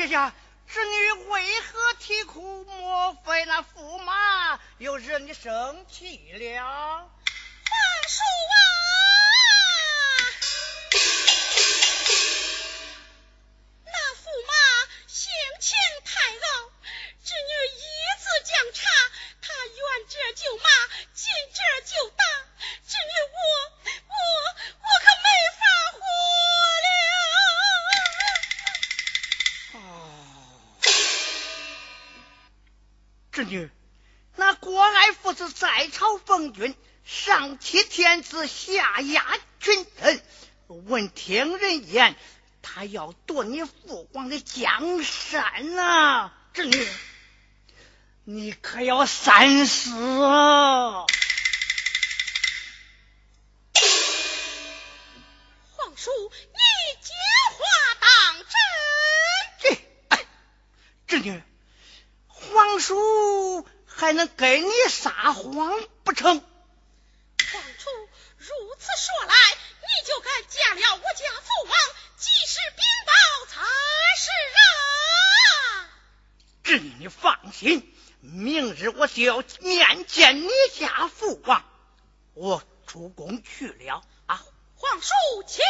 呀呀！侄女为何啼哭？莫非那驸马又惹你生气了？皇叔子，下压群臣。闻听人言，他要夺你父皇的江山呐！侄女，你可要三思啊！皇叔，你讲话当真。哎，侄女。皇叔还能跟你撒谎不成？皇叔如此说来，嫁了我家父王，即是禀报才是啊！侄女，你放心，明日我就要面见你家父王，我出宫去了啊！皇叔，请。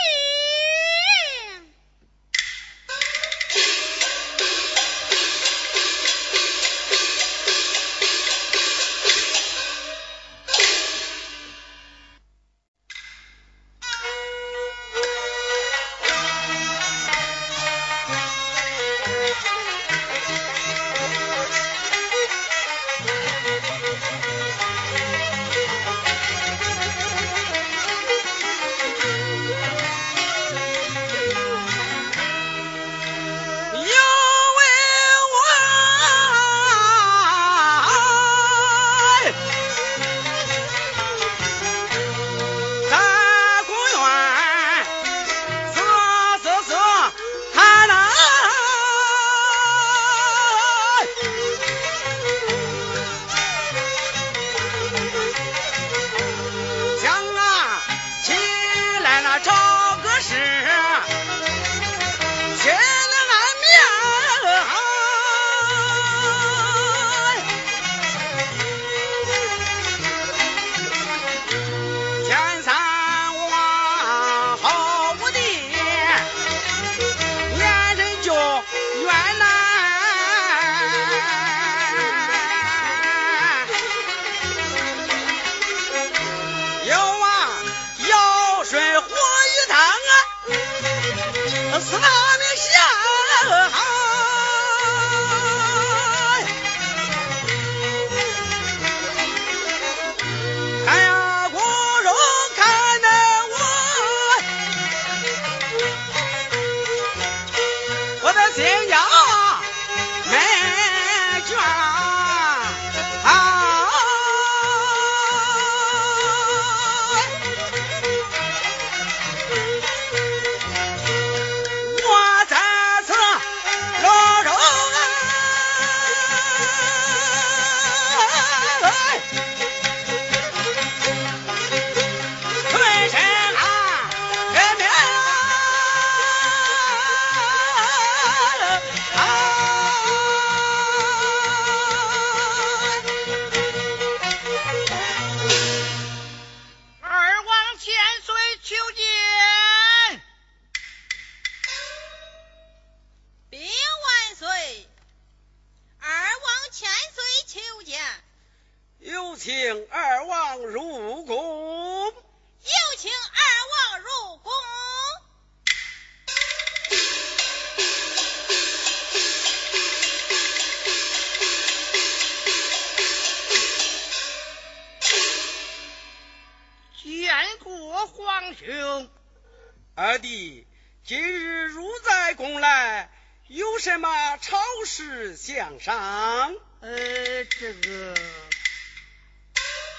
向上，呃，这个，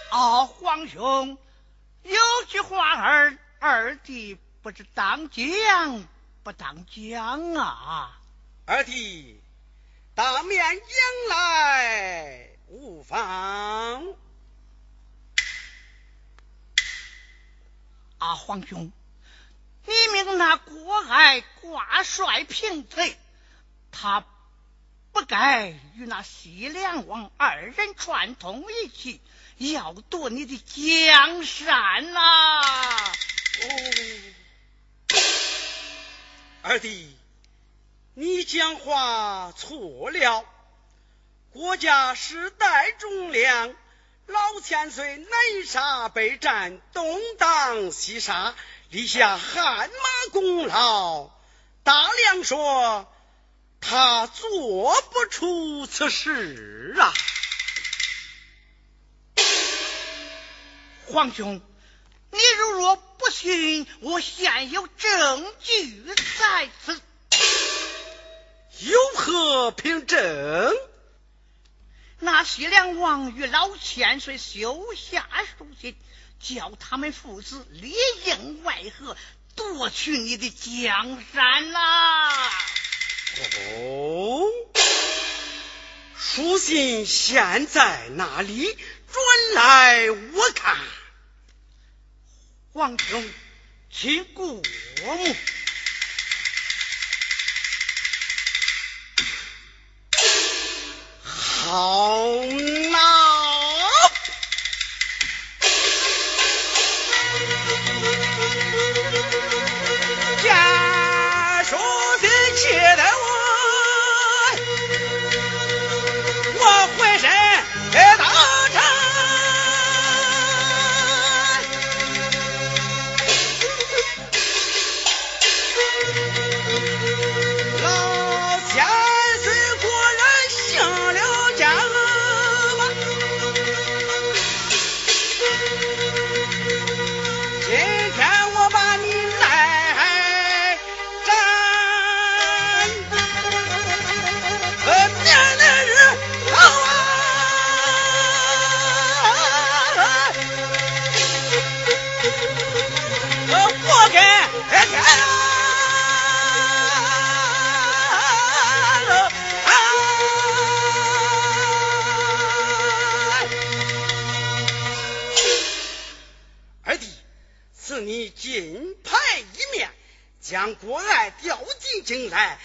啊，皇兄，有句话儿，二弟不知当讲不当讲啊。二弟，当面讲来无妨。啊，皇兄，你命那郭爱挂帅平贼。他不该与那西凉王二人串通一气，要夺你的江山呐！哦，二弟，你讲话错了。国家世代忠良，老千岁南杀北战，东挡西杀，立下汗马功劳。大梁说他做不出此事啊！皇兄，你如若不信，我现有证据在此。有何凭证？那西凉王与老千岁修下书信，叫他们父子里应外合，夺取你的江山啦！哦，书信现在哪里？转来我看。皇兄，请过目。好闹！家书的气得我，精彩。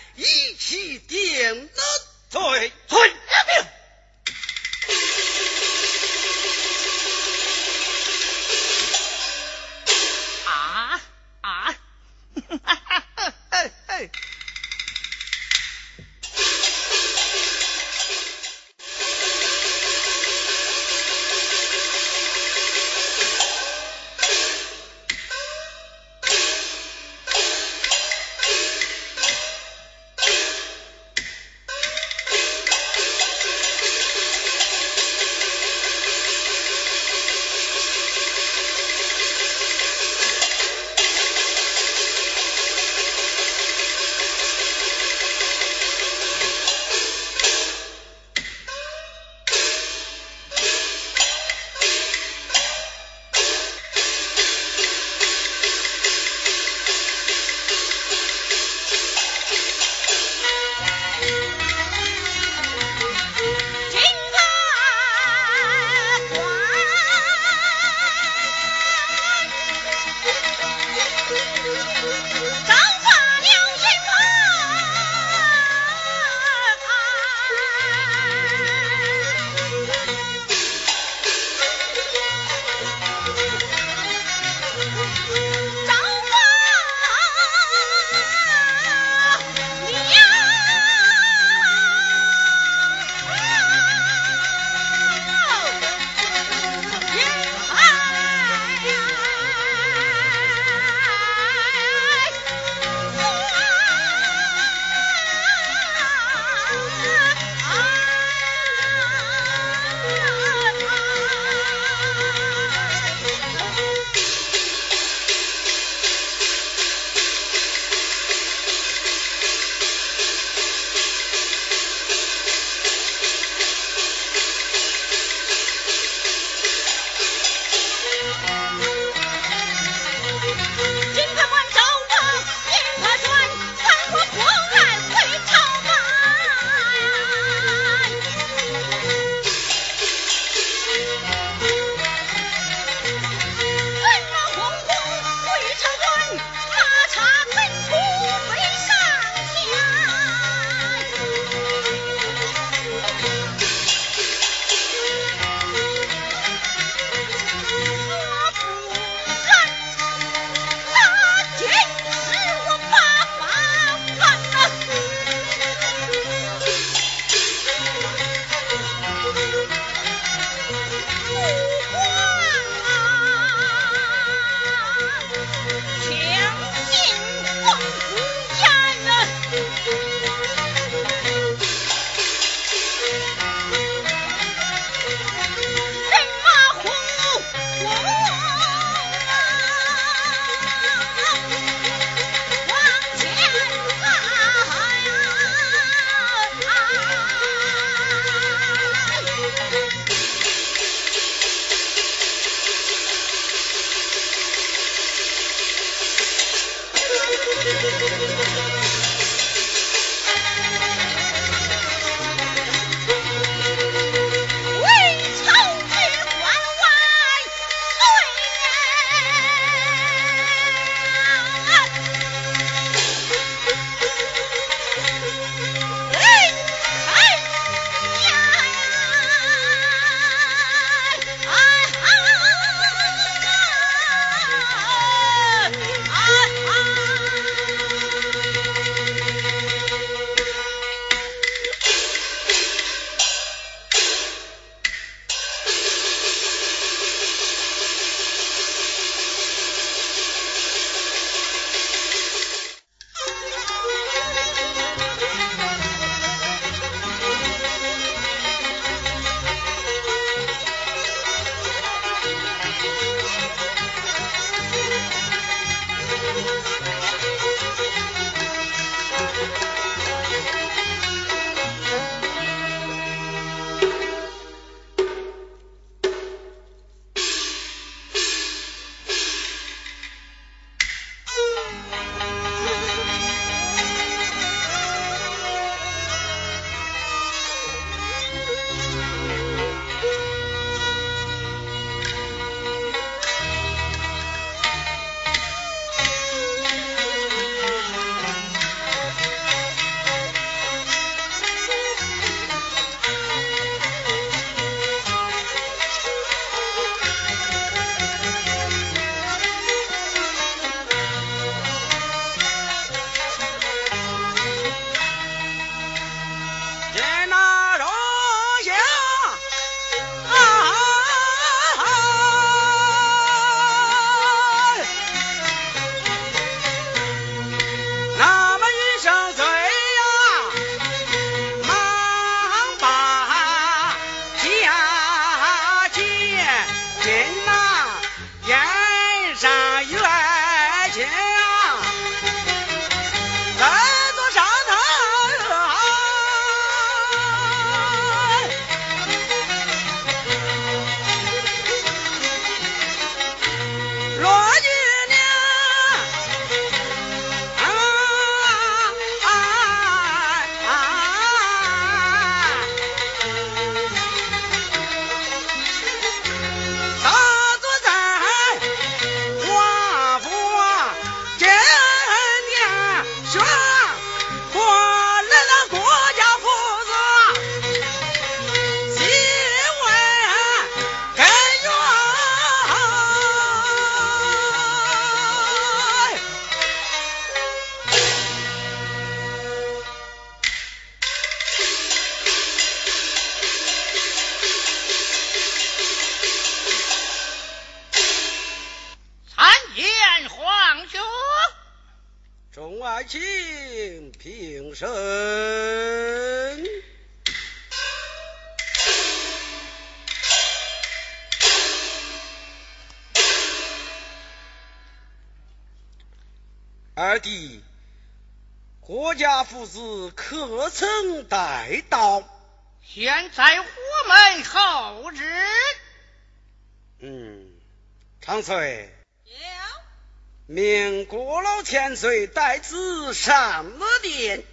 二弟，郭家父子可曾带到？现在我们后日。嗯，长岁。命郭老千岁带子上了殿。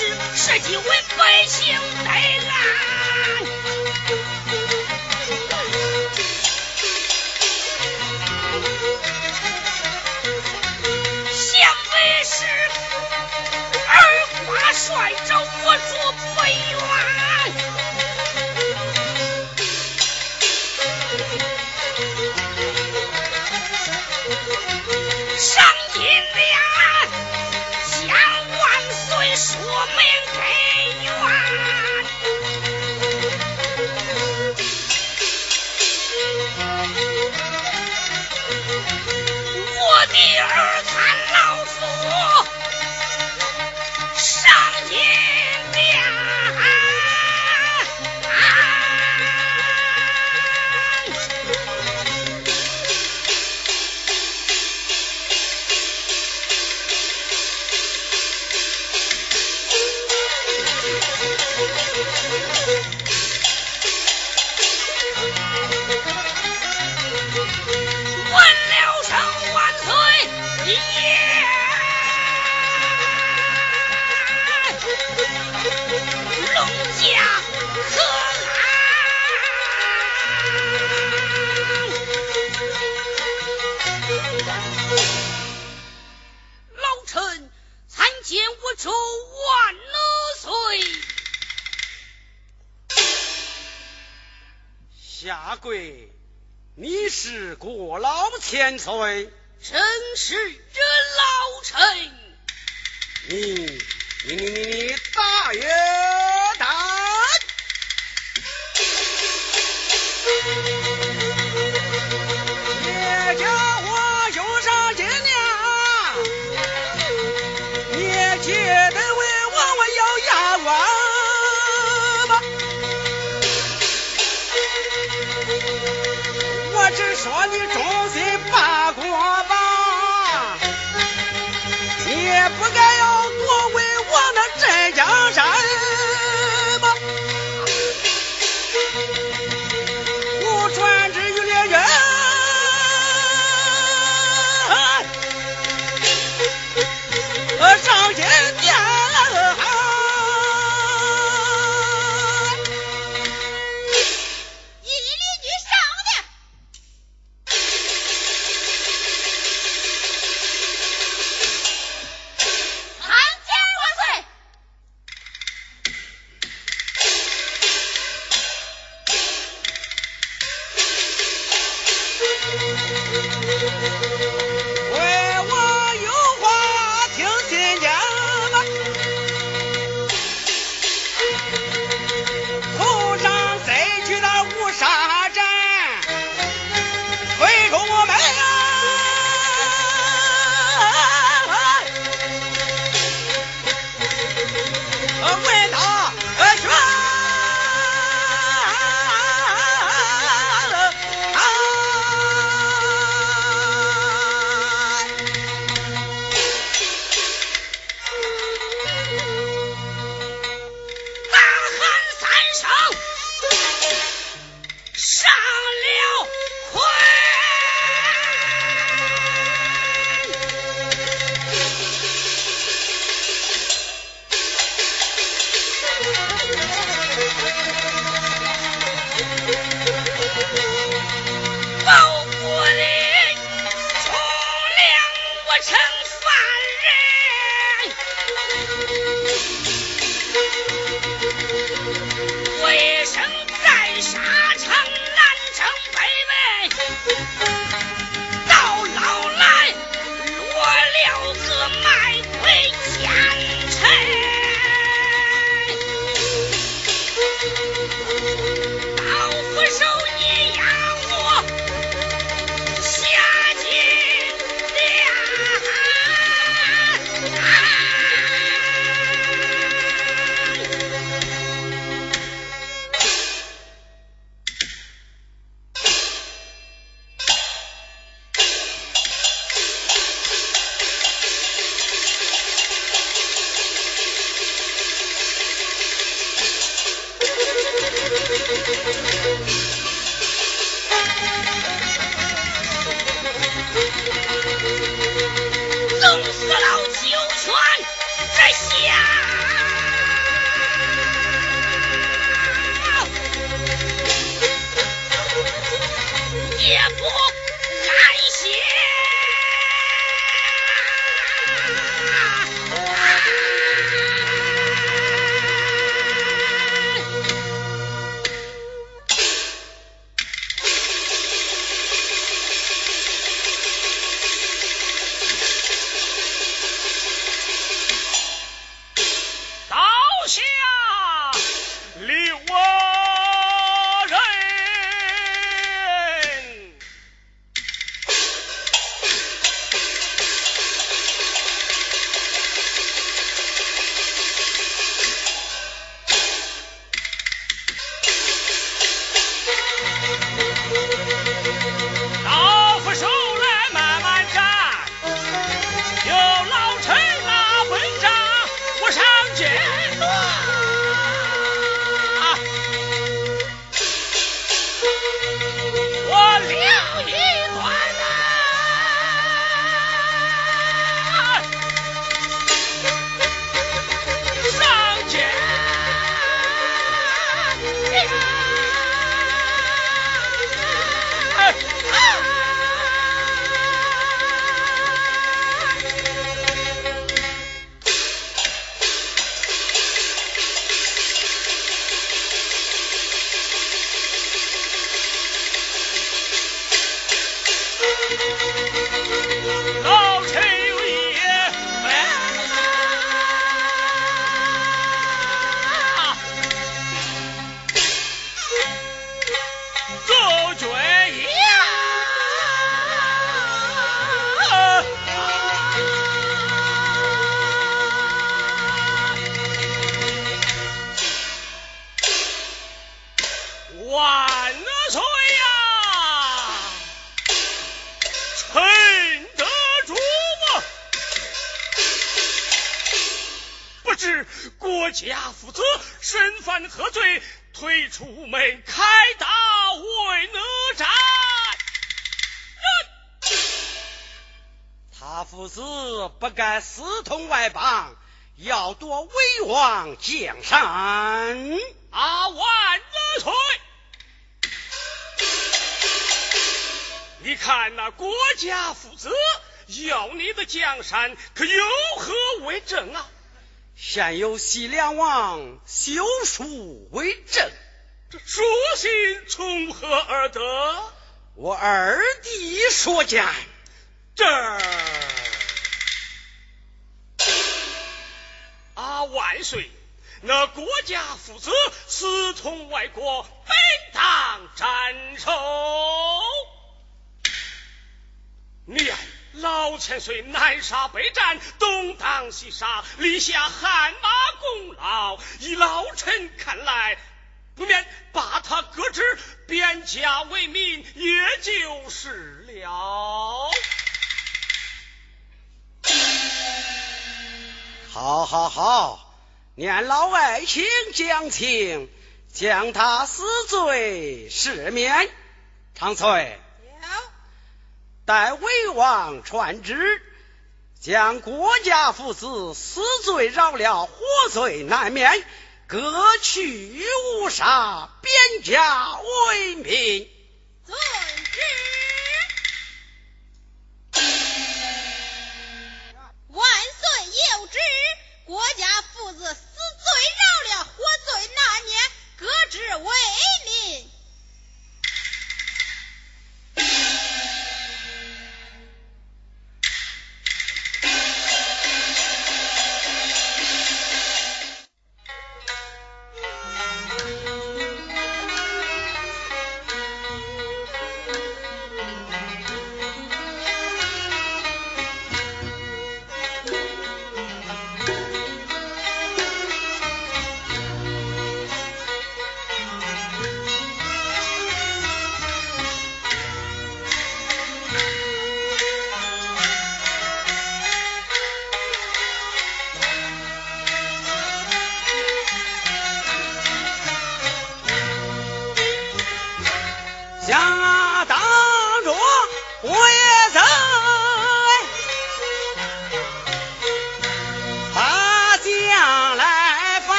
是社稷，为百姓得安。千岁，真是人老臣。你你你你你大爷说你忠心江山啊万岁！你看那国家负责要你的江山，可有何为证啊？现有西凉王修书为证。这书信从何而得？我二弟所见。这啊万岁！那国家父子私通外国，本当斩首。你老千岁南沙北战，东挡西杀，立下汗马功劳。以老臣看来，不免把他革职，贬家为民，也就是了。好好好。念老爱卿讲情，将他死罪赦免。长翠，待魏王传旨，将国家父子死罪饶了，活罪难免，革去无杀，边家为民。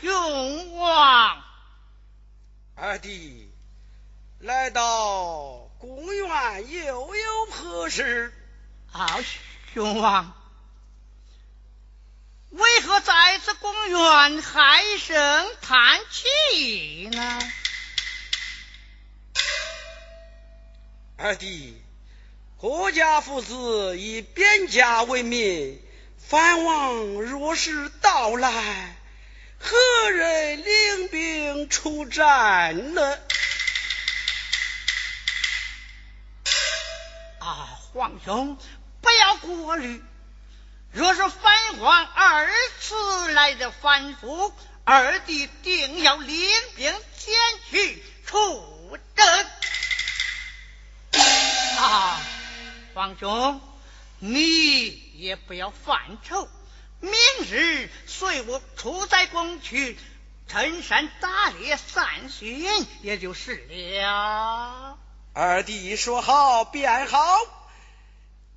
拜兄王。二弟来到公园又有何事？啊，雄王，为何在此公园唉声叹气呢？二弟，国家父子以边家为民，藩王若是到来，何人领兵出战呢？啊皇兄不要顾虑。若是反皇二次来的反复二弟定要领兵前去出征啊皇兄你也不要犯愁。明日随我出在宫去，陈山打猎散心，也就是了。二弟说好便好，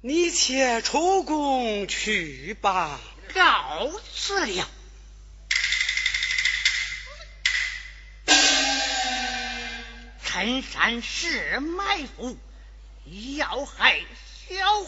你且出宫去吧。告辞了。陈山是埋伏，要害小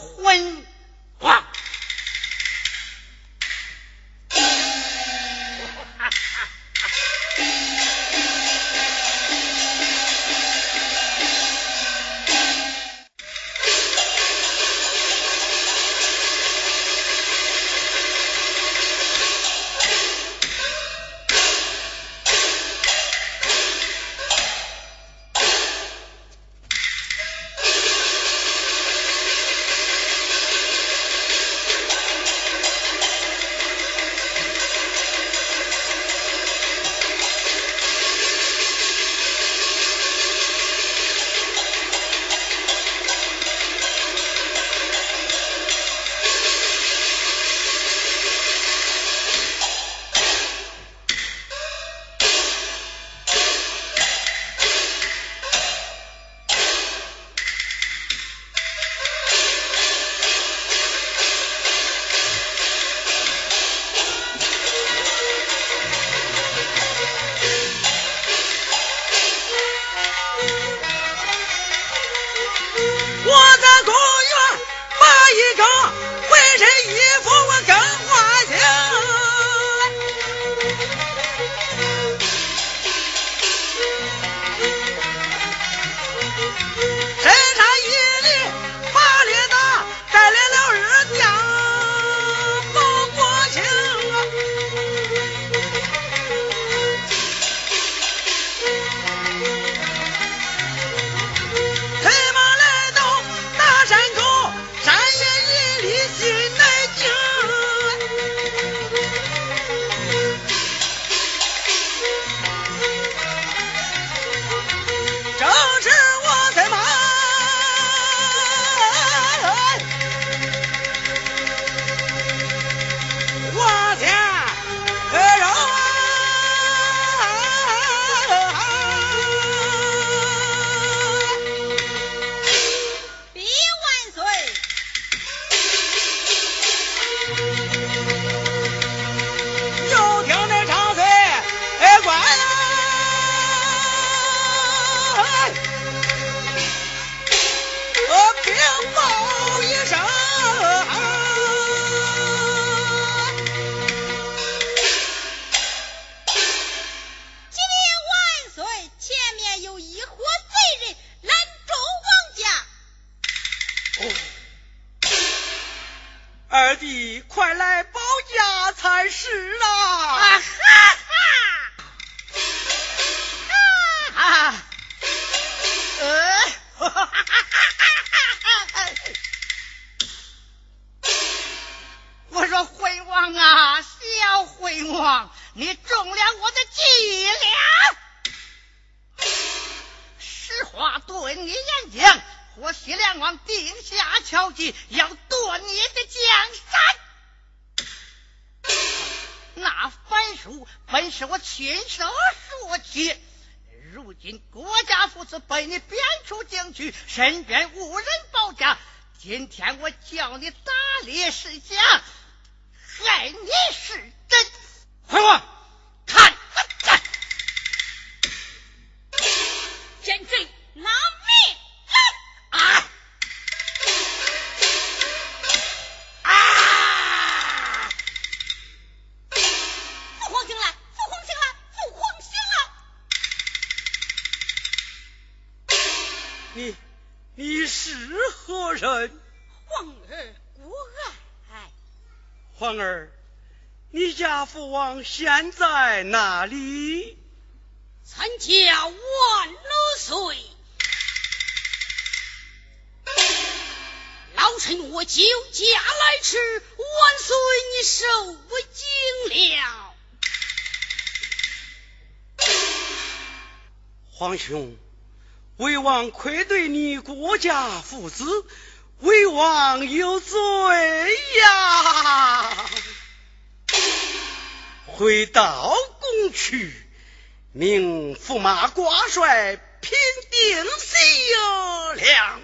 魂王。现在哪里？参加万岁！老臣我酒驾来迟，万岁你受惊了。皇兄，为王愧对你国家父子，魏王有罪呀！回到宫去命驸马挂帅平定西凉